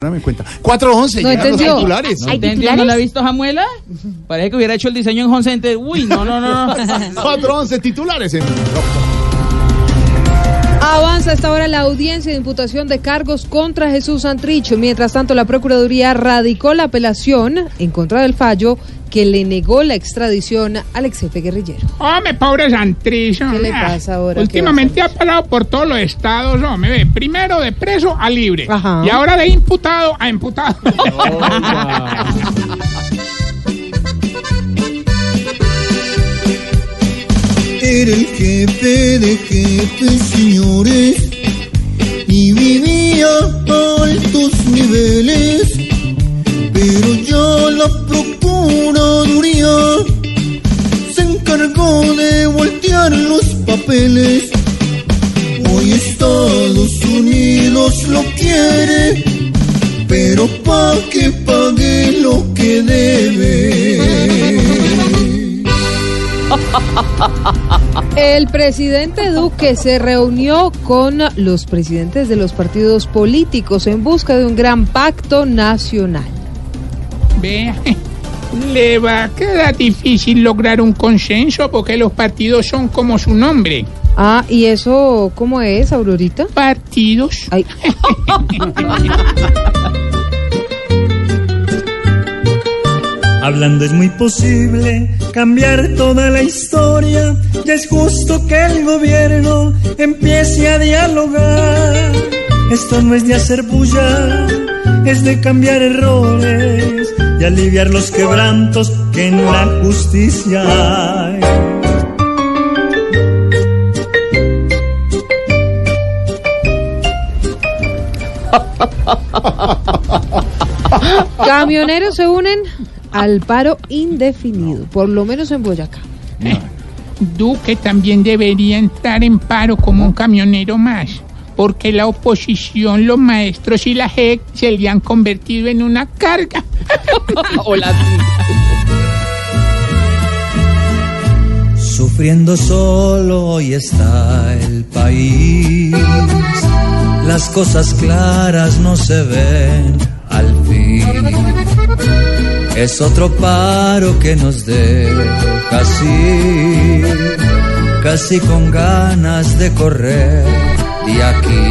No me cuenta. 411, No llegan los entendió. titulares. ¿Hay titulares? ¿No la ha visto Jamuela? Parece que hubiera hecho el diseño en Home Center. Uy, no, no, no. no. 411 titulares en Avanza hasta ahora la audiencia de imputación de cargos contra Jesús Santricho. Mientras tanto, la Procuraduría radicó la apelación en contra del fallo que le negó la extradición al ex jefe guerrillero. Hombre, pobre Santrizo. ¿Qué le pasa ahora? Últimamente ha pasado por todos los estados, hombre. Ve, primero de preso a libre. Ajá. Y ahora de imputado a imputado. Era el jefe de jefes, papeles. Hoy Estados Unidos lo quiere, pero pa' que pague lo que debe. El presidente Duque se reunió con los presidentes de los partidos políticos en busca de un gran pacto nacional. Vea, le va a quedar difícil lograr un consenso porque los partidos son como su nombre. Ah, ¿y eso cómo es, Aurorita? Partidos. Ay, Hablando es muy posible cambiar toda la historia y es justo que el gobierno empiece a dialogar. Esto no es de hacer bulla, es de cambiar errores y aliviar los quebrantos que en la justicia hay. camioneros se unen al paro indefinido, por lo menos en Boyacá. Duque también debería entrar en paro como un camionero más, porque la oposición, los maestros y la JEC se le han convertido en una carga. Hola, Sufriendo solo hoy está el país. Las cosas claras no se ven al fin. Es otro paro que nos deja así, casi con ganas de correr de aquí.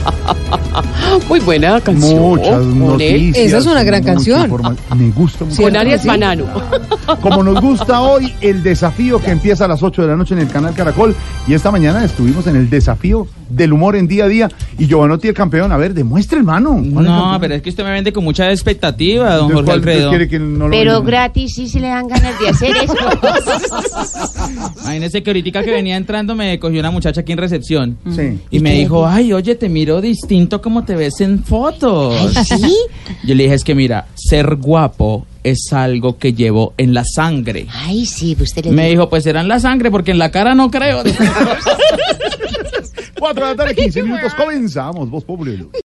Muy buena canción. muchas noticias. Esa es una gran canción. Me gusta mucho. Con Arias Banano. Como nos gusta hoy el desafío que empieza a las 8 de la noche en el canal Caracol. Y esta mañana estuvimos en el desafío del humor en día a día. Y Giovanotti, el campeón, a ver, demuestre, hermano. ¿Cuál es el No, pero es que usted me vende con mucha expectativa, don Jorge ¿cuál usted Alfredo. quiere que no lo Pero gratis sí se le dan ganas de hacer eso. Imagínese que ahorita que venía entrando me cogió una muchacha aquí en recepción. Sí. Y me dijo, ay, oye, te miro distinto como te ves en fotos. ¿Sí? Yo le dije, es que mira, ser guapo es algo que llevo en la sangre. Ay, sí, usted le Me dijo, pues será en la sangre, porque en la cara no creo. 4 de la tarde, 15 minutos. Comenzamos. Voz Popular.